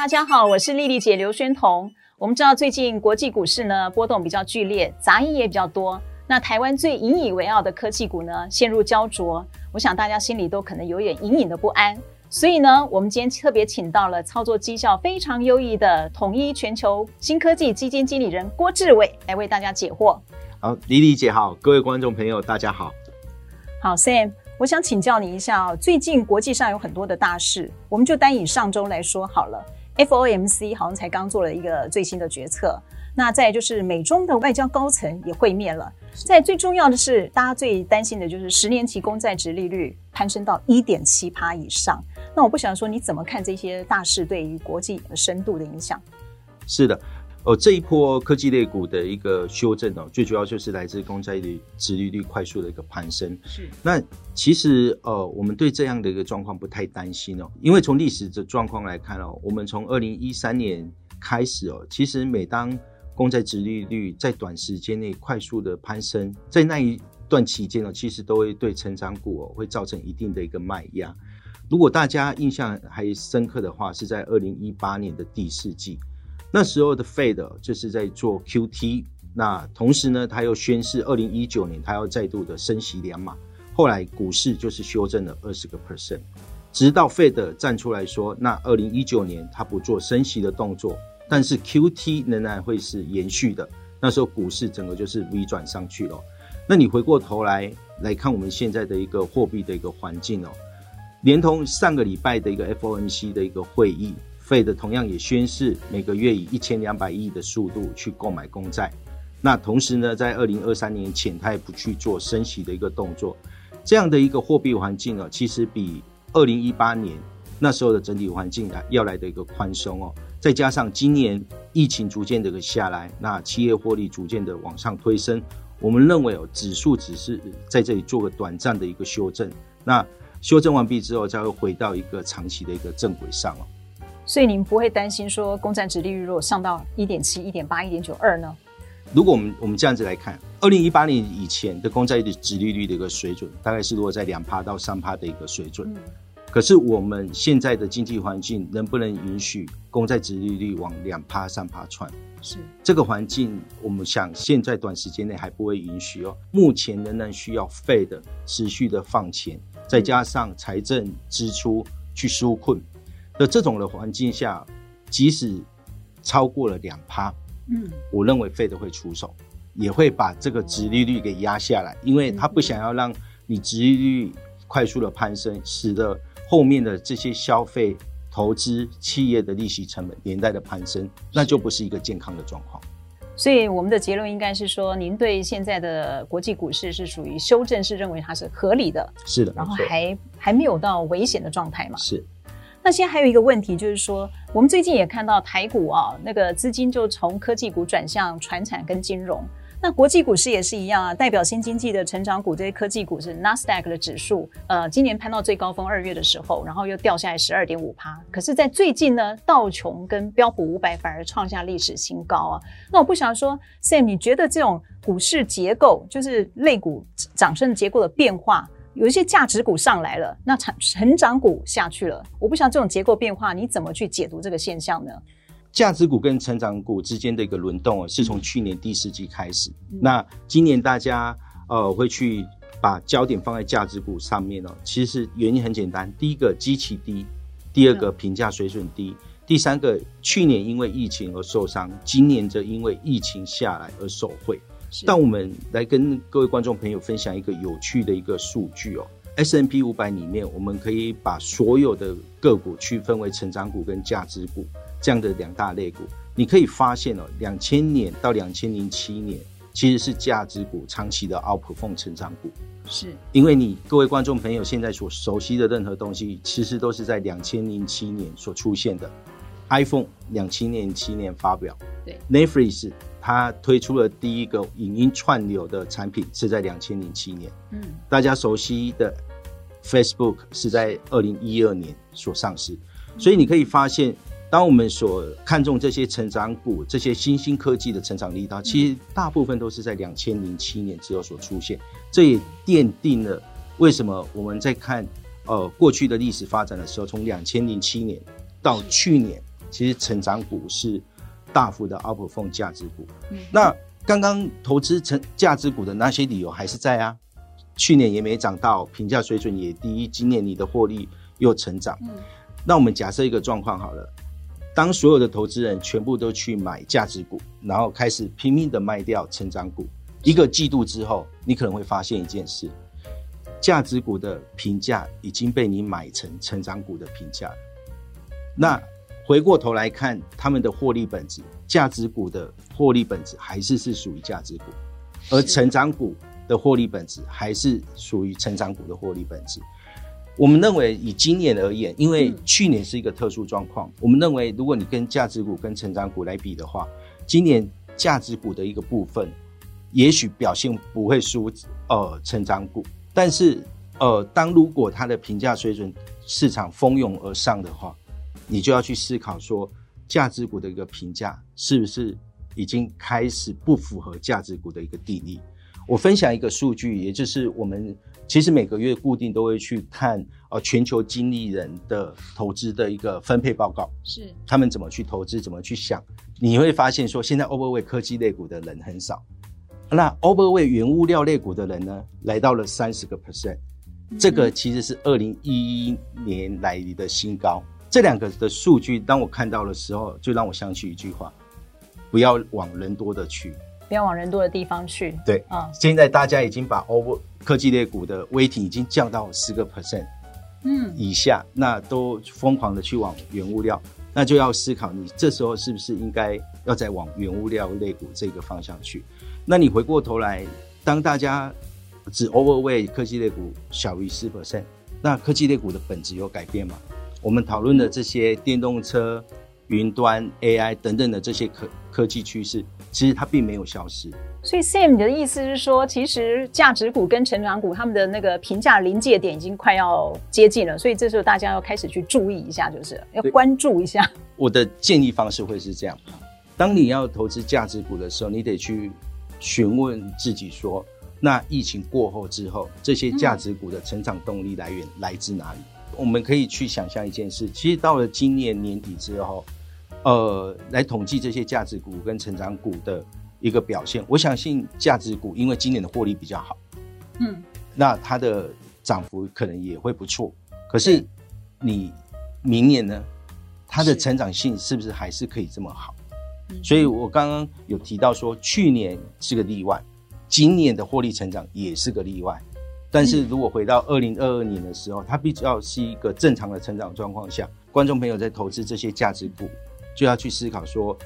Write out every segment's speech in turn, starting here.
大家好，我是丽丽姐刘宣彤。我们知道最近国际股市呢波动比较剧烈，杂音也比较多。那台湾最引以为傲的科技股呢陷入焦灼，我想大家心里都可能有点隐隐的不安。所以呢，我们今天特别请到了操作绩效非常优异的统一全球新科技基金经理人郭志伟来为大家解惑。好，丽丽姐好，各位观众朋友大家好。好，Sam，我想请教你一下哦，最近国际上有很多的大事，我们就单以上周来说好了。FOMC 好像才刚做了一个最新的决策，那再就是美中的外交高层也会面了。在最重要的是，大家最担心的就是十年期公债殖利率攀升到一点七趴以上。那我不想说你怎么看这些大事对于国际深度的影响？是的。哦，这一波科技类股的一个修正哦，最主要就是来自公债率、殖利率快速的一个攀升。是，那其实呃，我们对这样的一个状况不太担心哦，因为从历史的状况来看哦，我们从二零一三年开始哦，其实每当公债殖利率在短时间内快速的攀升，在那一段期间呢，其实都会对成长股哦会造成一定的一个卖压。如果大家印象还深刻的话，是在二零一八年的第四季。那时候的 Fed 就是在做 QT，那同时呢，他又宣示二零一九年他要再度的升息两码，后来股市就是修正了二十个 percent，直到 Fed 站出来说，那二零一九年他不做升息的动作，但是 QT 仍然会是延续的，那时候股市整个就是 V 转上去了。那你回过头来来看我们现在的一个货币的一个环境哦，连同上个礼拜的一个 FOMC 的一个会议。费的同样也宣示每个月以一千两百亿的速度去购买公债，那同时呢，在二零二三年前，他也不去做升息的一个动作，这样的一个货币环境哦，其实比二零一八年那时候的整体环境啊要来的一个宽松哦，再加上今年疫情逐渐的下来，那企业获利逐渐的往上推升，我们认为哦，指数只是在这里做个短暂的一个修正，那修正完毕之后，才会回到一个长期的一个正轨上哦。所以你们不会担心说，公债殖利率如果上到一点七、一点八、一点九二呢？如果我们我们这样子来看，二零一八年以前的公债的殖利率的一个水准，大概是落在两趴到三趴的一个水准。嗯。可是我们现在的经济环境能不能允许公债殖利率往两趴、三趴窜？是这个环境，我们想现在短时间内还不会允许哦。目前仍然需要 Fed 持续的放钱，再加上财政支出去纾困。在这种的环境下，即使超过了两趴，嗯，我认为 Fed 会出手，也会把这个殖利率给压下来，因为他不想要让你殖利率快速的攀升，使得后面的这些消费、投资、企业的利息成本连带的攀升，那就不是一个健康的状况。所以我们的结论应该是说，您对现在的国际股市是属于修正，是认为它是合理的，是的，然后还还没有到危险的状态嘛？是。那现在还有一个问题，就是说，我们最近也看到台股啊，那个资金就从科技股转向传产跟金融。那国际股市也是一样啊，代表新经济的成长股这些科技股是 Nasdaq 的指数，呃，今年攀到最高峰二月的时候，然后又掉下来十二点五趴。可是，在最近呢，道琼跟标普五百反而创下历史新高啊。那我不想说，Sam，你觉得这种股市结构，就是类股涨升结构的变化？有一些价值股上来了，那成成长股下去了。我不晓得这种结构变化，你怎么去解读这个现象呢？价值股跟成长股之间的一个轮动是从去年第四季开始。嗯、那今年大家呃会去把焦点放在价值股上面哦。其实原因很简单，第一个基期低，第二个评价水准低，嗯、第三个去年因为疫情而受伤，今年则因为疫情下来而受惠。但我们来跟各位观众朋友分享一个有趣的一个数据哦，S N P 五百里面，我们可以把所有的个股区分为成长股跟价值股这样的两大类股。你可以发现哦，两千年到两千零七年，其实是价值股长期的 outperform 成长股。是，因为你各位观众朋友现在所熟悉的任何东西，其实都是在两千零七年所出现的。iPhone 两千年七年发表，对，Netflix。它推出了第一个影音串流的产品是在两千零七年，嗯，大家熟悉的 Facebook 是在二零一二年所上市，所以你可以发现，当我们所看重这些成长股、这些新兴科技的成长力道，其实大部分都是在两千零七年之后所出现，这也奠定了为什么我们在看呃过去的历史发展的时候，从两千零七年到去年。其实成长股是大幅的 outperform 价值股。嗯、那刚刚投资成价值股的那些理由还是在啊，去年也没涨到，评价水准也低，今年你的获利又成长。嗯、那我们假设一个状况好了，当所有的投资人全部都去买价值股，然后开始拼命的卖掉成长股，一个季度之后，你可能会发现一件事。价值股的评价已经被你买成成长股的评价了。那回过头来看，他们的获利本质，价值股的获利本质还是是属于价值股，而成长股的获利本质还是属于成长股的获利本质。我们认为以今年而言，因为去年是一个特殊状况，我们认为如果你跟价值股跟成长股来比的话，今年价值股的一个部分，也许表现不会输呃成长股。但是，呃，当如果它的评价水准市场蜂拥而上的话，你就要去思考说，价值股的一个评价是不是已经开始不符合价值股的一个定义。我分享一个数据，也就是我们其实每个月固定都会去看呃全球经理人的投资的一个分配报告，是他们怎么去投资，怎么去想，你会发现说，现在 overweight 科技类股的人很少。那 overweight 原物料类股的人呢，来到了三十个 percent，这个其实是二零一一年来的新高。这两个的数据，当我看到的时候，就让我想起一句话：不要往人多的去，不要往人多的地方去。对啊，现在大家已经把 over 科技类股的 weighting 已经降到十个 percent，嗯，以下，那都疯狂的去往原物料，那就要思考，你这时候是不是应该要再往原物料类股这个方向去？那你回过头来，当大家只 overweight 科技类股小于十 percent，那科技类股的本质有改变吗？我们讨论的这些电动车、云端、AI 等等的这些科科技趋势，其实它并没有消失。所以 Sam 你的意思是说，其实价值股跟成长股他们的那个评价临界点已经快要接近了，所以这时候大家要开始去注意一下，就是要关注一下。我的建议方式会是这样：当你要投资价值股的时候，你得去。询问自己说：“那疫情过后之后，这些价值股的成长动力来源来自哪里？”嗯、我们可以去想象一件事，其实到了今年年底之后，呃，来统计这些价值股跟成长股的一个表现。我相信价值股因为今年的获利比较好，嗯，那它的涨幅可能也会不错。可是你明年呢，它的成长性是不是还是可以这么好？所以我刚刚有提到说，去年是个例外，今年的获利成长也是个例外。但是如果回到二零二二年的时候，它比较是一个正常的成长状况下，观众朋友在投资这些价值股，就要去思考说，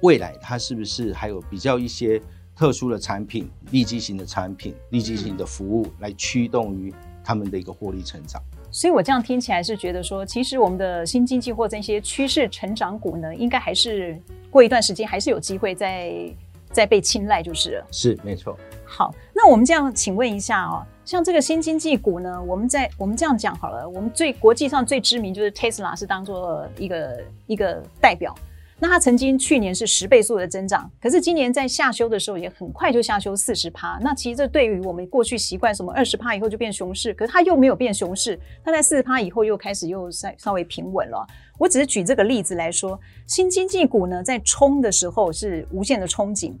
未来它是不是还有比较一些特殊的产品、利基型的产品、利基型的服务来驱动于他们的一个获利成长。所以我这样听起来是觉得说，其实我们的新经济或这些趋势成长股呢，应该还是过一段时间还是有机会再再被青睐，就是了。是没错。好，那我们这样请问一下哦，像这个新经济股呢，我们在我们这样讲好了，我们最国际上最知名就是 Tesla 是当做一个一个代表。那它曾经去年是十倍速的增长，可是今年在下修的时候也很快就下修四十趴。那其实这对于我们过去习惯什么二十趴以后就变熊市，可是它又没有变熊市，它在四十趴以后又开始又稍稍微平稳了。我只是举这个例子来说，新经济股呢在冲的时候是无限的憧憬，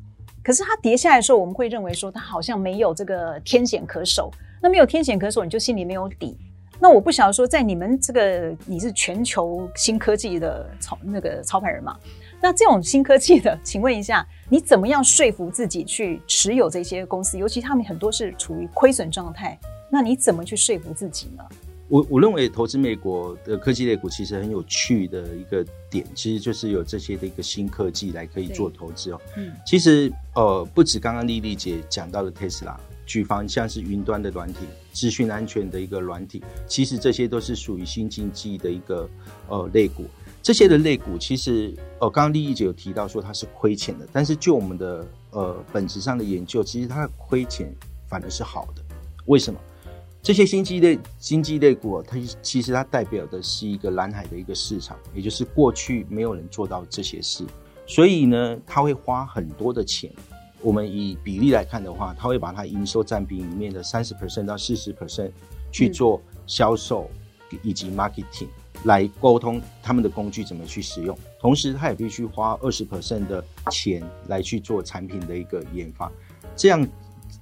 可是它跌下来的时候，我们会认为说它好像没有这个天险可守。那没有天险可守，你就心里没有底。那我不晓得说，在你们这个你是全球新科技的操那个操盘人嘛？那这种新科技的，请问一下，你怎么样说服自己去持有这些公司？尤其他们很多是处于亏损状态，那你怎么去说服自己呢？我我认为投资美国的科技类股其实很有趣的一个点，其实就是有这些的一个新科技来可以做投资哦。嗯，其实呃，不止刚刚丽丽姐讲到的特斯拉。举方像是云端的软体、资讯安全的一个软体，其实这些都是属于新经济的一个呃类股。这些的类股其实呃，刚刚丽丽姐有提到说它是亏钱的，但是就我们的呃本质上的研究，其实它的亏钱反而是好的。为什么？这些新经济类经济类股，它其实它代表的是一个蓝海的一个市场，也就是过去没有人做到这些事，所以呢，它会花很多的钱。我们以比例来看的话，他会把它营收占比里面的三十 percent 到四十 percent 去做销售以及 marketing。来沟通他们的工具怎么去使用，同时他也必须花二十 percent 的钱来去做产品的一个研发，这样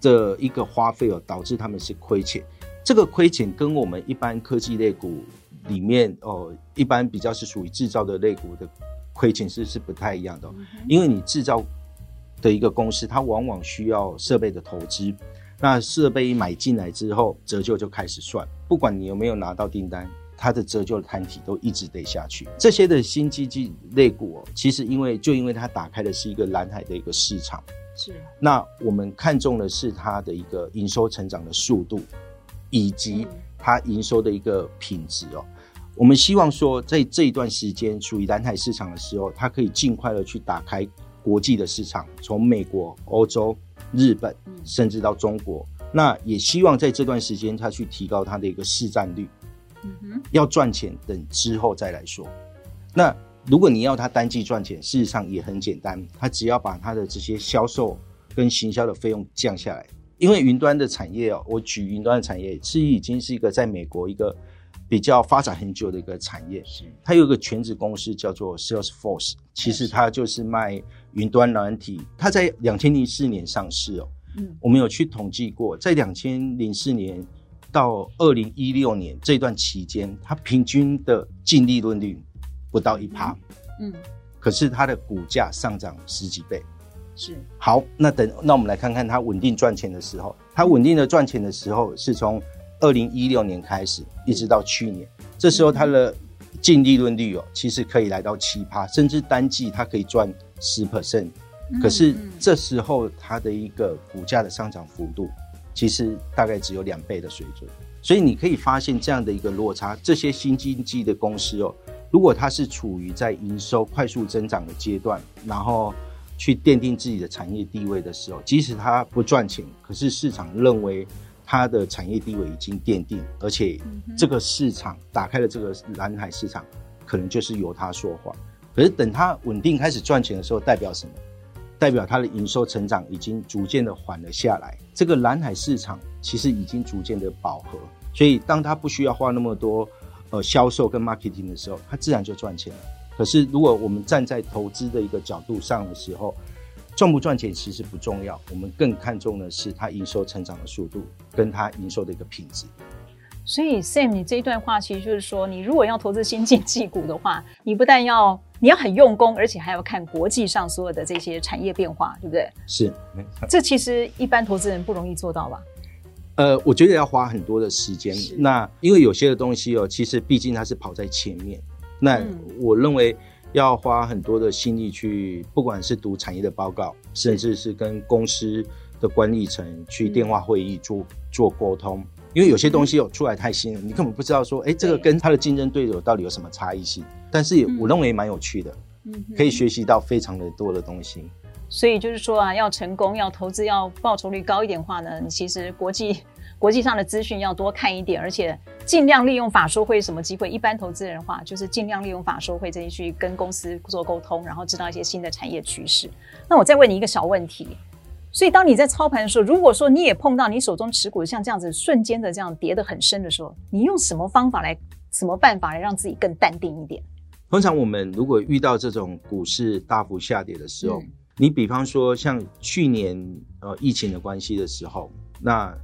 的一个花费哦，导致他们是亏钱。这个亏钱跟我们一般科技类股里面哦，一般比较是属于制造的类股的亏钱是是不太一样的，因为你制造的一个公司，它往往需要设备的投资，那设备一买进来之后，折旧就开始算，不管你有没有拿到订单。它的折旧的摊体都一直得下去。这些的新经济类股哦，其实因为就因为它打开的是一个蓝海的一个市场，是。那我们看中的是它的一个营收成长的速度，以及它营收的一个品质哦。我们希望说，在这一段时间处于蓝海市场的时候，它可以尽快的去打开国际的市场，从美国、欧洲、日本，甚至到中国。那也希望在这段时间，他去提高他的一个市占率。要赚钱，等之后再来说。那如果你要他单季赚钱，事实上也很简单，他只要把他的这些销售跟行销的费用降下来。因为云端的产业哦，我举云端的产业，是已经是一个在美国一个比较发展很久的一个产业。是，它有一个全子公司叫做 Salesforce，其实它就是卖云端软体。它在两千零四年上市哦。嗯，我们有去统计过，在两千零四年。到二零一六年这段期间，它平均的净利润率不到一趴，嗯，可是它的股价上涨十几倍，是。好，那等那我们来看看它稳定赚钱的时候，它稳定的赚钱的时候是从二零一六年开始，一直到去年，嗯、这时候它的净利润率哦，其实可以来到七趴，甚至单季它可以赚十 percent，可是这时候它的一个股价的上涨幅度。其实大概只有两倍的水准，所以你可以发现这样的一个落差。这些新经济的公司哦，如果它是处于在营收快速增长的阶段，然后去奠定自己的产业地位的时候，即使它不赚钱，可是市场认为它的产业地位已经奠定，而且这个市场打开了这个蓝海市场，可能就是由它说话。可是等它稳定开始赚钱的时候，代表什么？代表它的营收成长已经逐渐的缓了下来，这个蓝海市场其实已经逐渐的饱和，所以当它不需要花那么多呃销售跟 marketing 的时候，它自然就赚钱了。可是如果我们站在投资的一个角度上的时候，赚不赚钱其实不重要，我们更看重的是它营收成长的速度跟它营收的一个品质。所以 Sam，你这一段话其实就是说，你如果要投资新经济股的话，你不但要你要很用功，而且还要看国际上所有的这些产业变化，对不对？是，这其实一般投资人不容易做到吧？呃，我觉得要花很多的时间。那因为有些的东西哦，其实毕竟它是跑在前面。那我认为要花很多的心力去，不管是读产业的报告，甚至是跟公司的管理层去电话会议做做沟通。因为有些东西有出来太新了，你根本不知道说，哎，这个跟他的竞争对手到底有什么差异性？但是我认为蛮有趣的，嗯，可以学习到非常的多的东西。所以就是说啊，要成功，要投资，要报酬率高一点的话呢，你其实国际国际上的资讯要多看一点，而且尽量利用法说会什么机会。一般投资人的话，就是尽量利用法说会这些去跟公司做沟通，然后知道一些新的产业趋势。那我再问你一个小问题。所以，当你在操盘的时候，如果说你也碰到你手中持股像这样子瞬间的这样跌得很深的时候，你用什么方法来、什么办法来让自己更淡定一点？通常我们如果遇到这种股市大幅下跌的时候，你比方说像去年呃疫情的关系的时候，那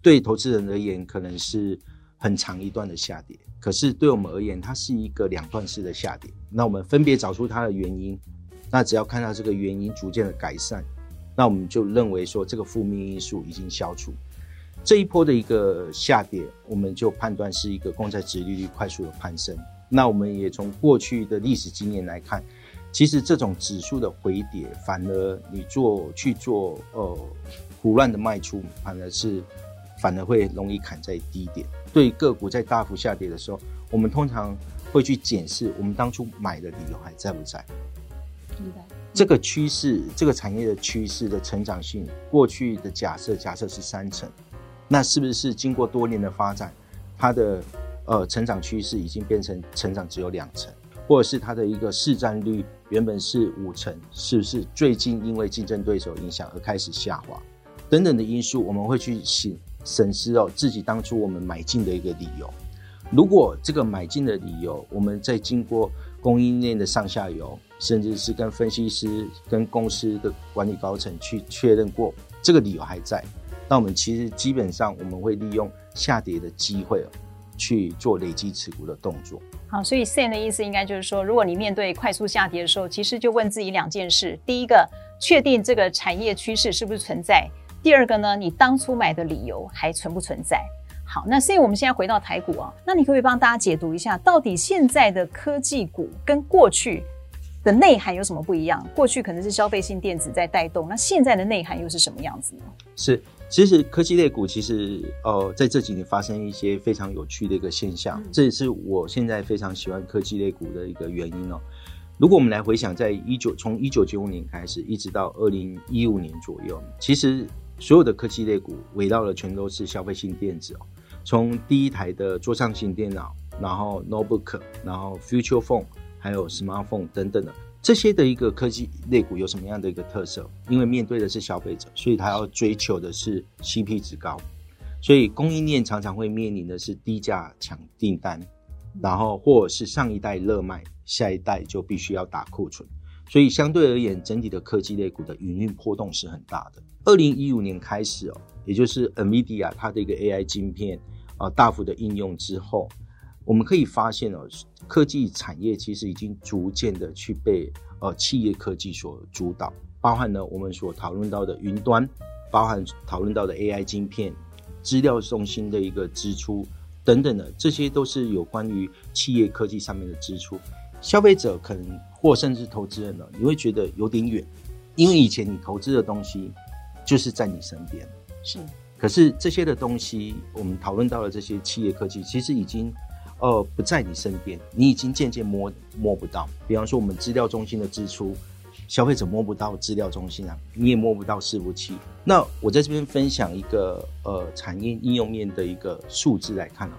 对投资人而言可能是很长一段的下跌，可是对我们而言，它是一个两段式的下跌。那我们分别找出它的原因，那只要看到这个原因逐渐的改善。那我们就认为说，这个负面因素已经消除，这一波的一个下跌，我们就判断是一个公债殖利率快速的攀升。那我们也从过去的历史经验来看，其实这种指数的回跌，反而你做去做呃胡乱的卖出，反而是反而会容易砍在低点。对个股在大幅下跌的时候，我们通常会去检视我们当初买的理由还在不在。明白。这个趋势，这个产业的趋势的成长性，过去的假设假设是三成，那是不是经过多年的发展，它的呃成长趋势已经变成成长只有两成，或者是它的一个市占率原本是五成，是不是最近因为竞争对手影响而开始下滑？等等的因素，我们会去审审视哦自己当初我们买进的一个理由。如果这个买进的理由，我们在经过供应链的上下游，甚至是跟分析师、跟公司的管理高层去确认过，这个理由还在，那我们其实基本上我们会利用下跌的机会去做累积持股的动作。好，所以 Sam 的意思应该就是说，如果你面对快速下跌的时候，其实就问自己两件事：第一个，确定这个产业趋势是不是存在；第二个呢，你当初买的理由还存不存在？好，那所以我们现在回到台股啊，那你可不可以帮大家解读一下，到底现在的科技股跟过去的内涵有什么不一样？过去可能是消费性电子在带动，那现在的内涵又是什么样子呢？是，其实科技类股其实呃在这几年发生一些非常有趣的一个现象，嗯、这也是我现在非常喜欢科技类股的一个原因哦。如果我们来回想，在一九从一九九五年开始，一直到二零一五年左右，其实所有的科技类股围绕的全都是消费性电子哦。从第一台的桌上型电脑，然后 notebook，然后 future phone，还有 smartphone 等等的这些的一个科技类股有什么样的一个特色？因为面对的是消费者，所以他要追求的是 CP 值高，所以供应链常常会面临的是低价抢订单，然后或者是上一代热卖，下一代就必须要打库存，所以相对而言，整体的科技类股的营运波动是很大的。二零一五年开始哦，也就是 NVIDIA 它的一个 AI 晶片。啊，大幅的应用之后，我们可以发现哦，科技产业其实已经逐渐的去被呃企业科技所主导，包含了我们所讨论到的云端，包含讨论到的 AI 晶片、资料中心的一个支出等等的，这些都是有关于企业科技上面的支出。消费者可能或甚至投资人呢，你会觉得有点远，因为以前你投资的东西就是在你身边，是。可是这些的东西，我们讨论到了这些企业科技，其实已经，呃，不在你身边，你已经渐渐摸摸不到。比方说，我们资料中心的支出，消费者摸不到资料中心啊，你也摸不到伺服器。那我在这边分享一个呃产业应用面的一个数字来看啊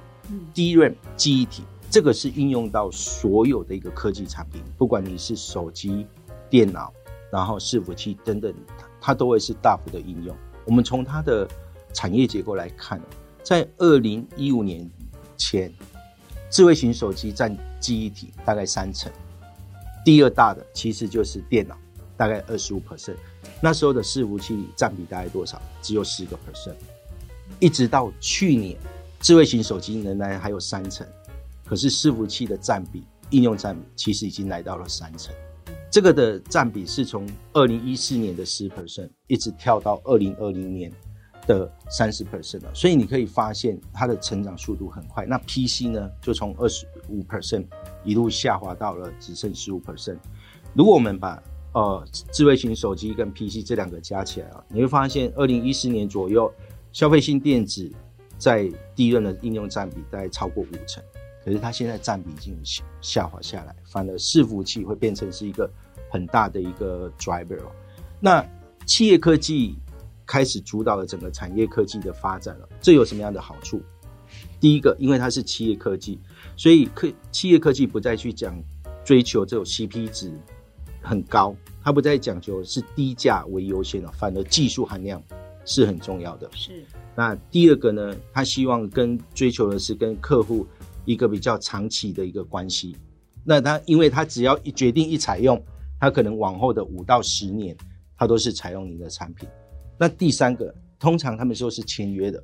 ，DRAM 记忆体，这个是应用到所有的一个科技产品，不管你是手机、电脑，然后伺服器等等，它都会是大幅的应用。我们从它的产业结构来看，在二零一五年前，智慧型手机占记忆体大概三成，第二大的其实就是电脑，大概二十五 percent。那时候的伺服器占比大概多少？只有十个 percent。一直到去年，智慧型手机仍然还有三成，可是伺服器的占比、应用占比其实已经来到了三成。这个的占比是从二零一四年的十 percent 一直跳到二零二零年。的三十 percent 了，所以你可以发现它的成长速度很快。那 PC 呢，就从二十五 percent 一路下滑到了只剩十五 percent。如果我们把呃智慧型手机跟 PC 这两个加起来啊，你会发现二零一四年左右，消费性电子在第一轮的应用占比大概超过五成，可是它现在占比已经下滑下来，反而伺服器会变成是一个很大的一个 driver。那企业科技。开始主导了整个产业科技的发展了，这有什么样的好处？第一个，因为它是企业科技，所以科企业科技不再去讲追求这种 CP 值很高，它不再讲究是低价为优先了，反而技术含量是很重要的。是。那第二个呢，他希望跟追求的是跟客户一个比较长期的一个关系。那他因为他只要一决定一采用，他可能往后的五到十年，他都是采用你的产品。那第三个，通常他们说是签约的，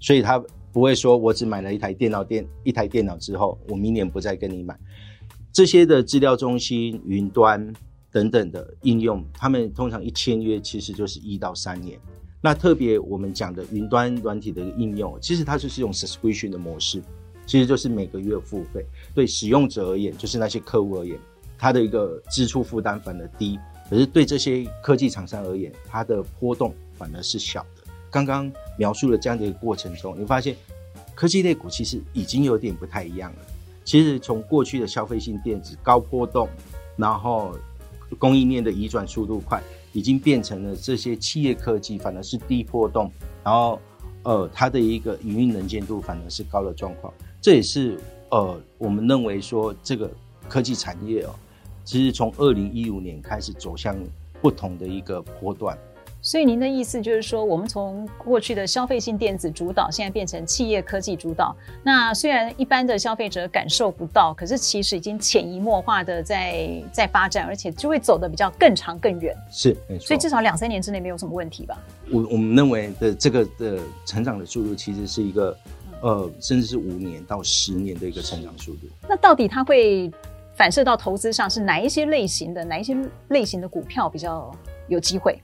所以他不会说我只买了一台电脑电一台电脑之后，我明年不再跟你买。这些的资料中心、云端等等的应用，他们通常一签约其实就是一到三年。那特别我们讲的云端软体的应用，其实它就是用 subscription 的模式，其实就是每个月付费。对使用者而言，就是那些客户而言，他的一个支出负担反而低。可是对这些科技厂商而言，它的波动。反而是小的。刚刚描述了这样的一个过程中，你发现科技类股其实已经有点不太一样了。其实从过去的消费性电子高波动，然后供应链的移转速度快，已经变成了这些企业科技反而是低波动，然后呃它的一个营运能见度反而是高的状况。这也是呃我们认为说这个科技产业哦，其实从二零一五年开始走向不同的一个波段。所以您的意思就是说，我们从过去的消费性电子主导，现在变成企业科技主导。那虽然一般的消费者感受不到，可是其实已经潜移默化的在在发展，而且就会走得比较更长更远。是，没错。所以至少两三年之内没有什么问题吧？我我们认为的这个的成长的速度，其实是一个呃，甚至是五年到十年的一个成长速度。那到底它会反射到投资上，是哪一些类型的哪一些类型的股票比较有机会？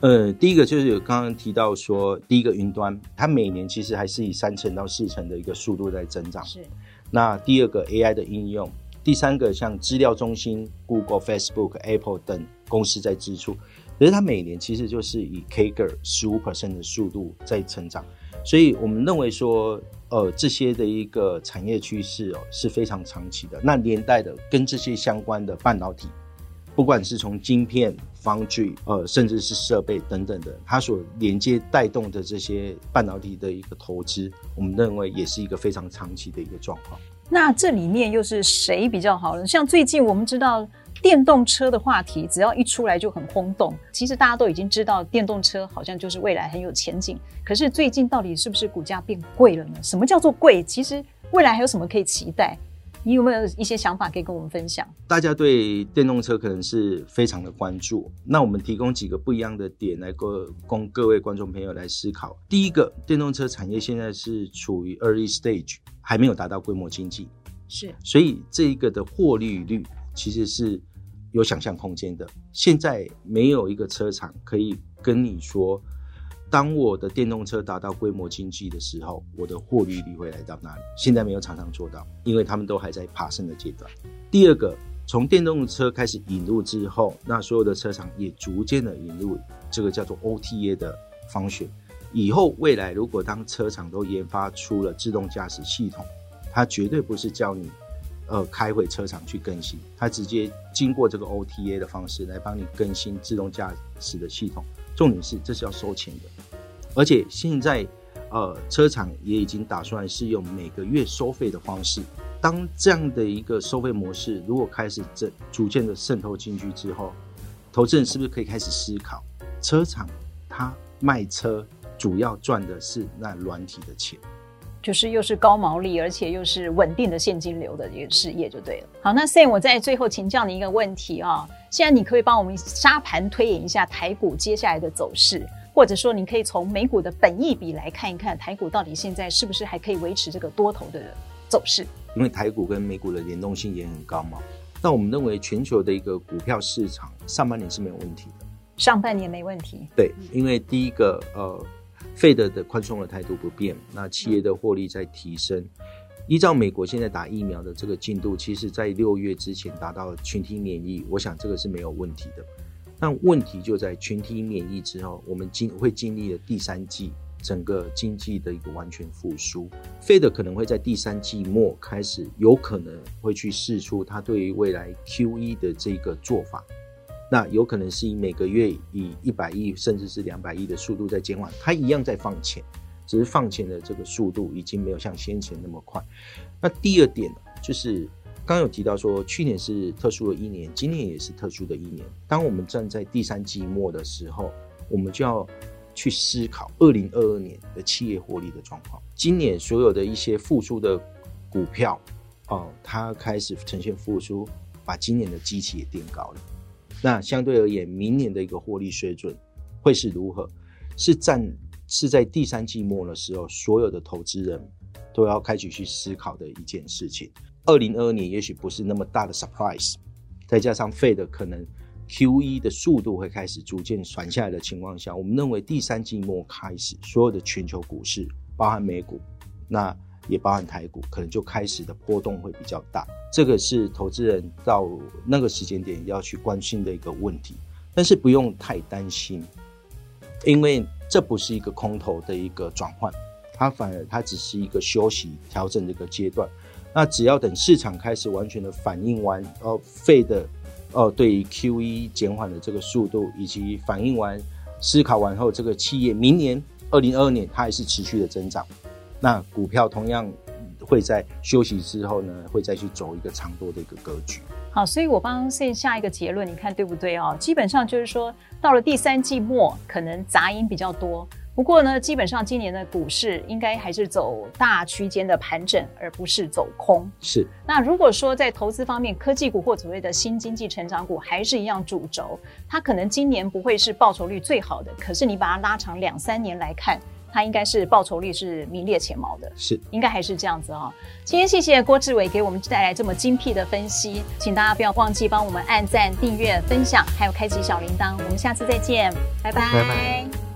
呃，第一个就是有刚刚提到说，第一个云端，它每年其实还是以三成到四成的一个速度在增长。是。那第二个 AI 的应用，第三个像资料中心，Google、Facebook、Apple 等公司在支出，可是它每年其实就是以 CAGR 十五 percent 的速度在成长。所以我们认为说，呃，这些的一个产业趋势哦是非常长期的。那连带的跟这些相关的半导体。不管是从晶片、方具，呃，甚至是设备等等的，它所连接带动的这些半导体的一个投资，我们认为也是一个非常长期的一个状况。那这里面又是谁比较好呢？像最近我们知道电动车的话题，只要一出来就很轰动。其实大家都已经知道电动车好像就是未来很有前景，可是最近到底是不是股价变贵了呢？什么叫做贵？其实未来还有什么可以期待？你有没有一些想法可以跟我们分享？大家对电动车可能是非常的关注，那我们提供几个不一样的点来供各位观众朋友来思考。第一个，电动车产业现在是处于 early stage，还没有达到规模经济，是，所以这一个的获利率其实是有想象空间的。现在没有一个车厂可以跟你说。当我的电动车达到规模经济的时候，我的获利率会来到哪里？现在没有厂商做到，因为他们都还在爬升的阶段。第二个，从电动车开始引入之后，那所有的车厂也逐渐的引入这个叫做 OTA 的方式。以后未来，如果当车厂都研发出了自动驾驶系统，它绝对不是叫你呃开回车厂去更新，它直接经过这个 OTA 的方式来帮你更新自动驾驶的系统。重点是，这是要收钱的，而且现在，呃，车厂也已经打算是用每个月收费的方式。当这样的一个收费模式如果开始这逐渐的渗透进去之后，投资人是不是可以开始思考，车厂它卖车主要赚的是那软体的钱，就是又是高毛利，而且又是稳定的现金流的一个事业，就对了。好，那 Sam，我在最后请教你一个问题啊。现在你可以帮我们沙盘推演一下台股接下来的走势，或者说你可以从美股的本益比来看一看台股到底现在是不是还可以维持这个多头的走势？因为台股跟美股的联动性也很高嘛。那我们认为全球的一个股票市场上半年是没有问题的，上半年没问题。对，因为第一个呃，Fed 的宽松的态度不变，那企业的获利在提升。依照美国现在打疫苗的这个进度，其实在六月之前达到群体免疫，我想这个是没有问题的。但问题就在群体免疫之后，我们经会经历了第三季整个经济的一个完全复苏。Fed 可能会在第三季末开始，有可能会去试出它对于未来 QE 的这个做法。那有可能是以每个月以一百亿甚至是两百亿的速度在减缓，它一样在放钱。只是放钱的这个速度已经没有像先前那么快。那第二点就是刚刚有提到说，去年是特殊的一年，今年也是特殊的一年。当我们站在第三季末的时候，我们就要去思考二零二二年的企业获利的状况。今年所有的一些复苏的股票，哦，它开始呈现复苏，把今年的基期也垫高了。那相对而言，明年的一个获利水准会是如何？是占。是在第三季末的时候，所有的投资人都要开始去思考的一件事情。二零二二年也许不是那么大的 surprise，再加上费的可能 QE 的速度会开始逐渐传下来的情况下，我们认为第三季末开始，所有的全球股市，包含美股，那也包含台股，可能就开始的波动会比较大。这个是投资人到那个时间点要去关心的一个问题，但是不用太担心，因为。这不是一个空头的一个转换，它反而它只是一个休息调整的一个阶段。那只要等市场开始完全的反应完，呃费的呃对于 QE 减缓的这个速度，以及反应完思考完后，这个企业明年二零二二年它还是持续的增长。那股票同样会在休息之后呢，会再去走一个长多的一个格局。好，所以我帮 Sam 下一个结论，你看对不对哦？基本上就是说，到了第三季末，可能杂音比较多。不过呢，基本上今年的股市应该还是走大区间的盘整，而不是走空。是。那如果说在投资方面，科技股或所谓的新经济成长股还是一样主轴，它可能今年不会是报酬率最好的，可是你把它拉长两三年来看，它应该是报酬率是名列前茅的。是，应该还是这样子哦。今天谢谢郭志伟给我们带来这么精辟的分析，请大家不要忘记帮我们按赞、订阅、分享，还有开启小铃铛。我们下次再见，拜拜。拜拜。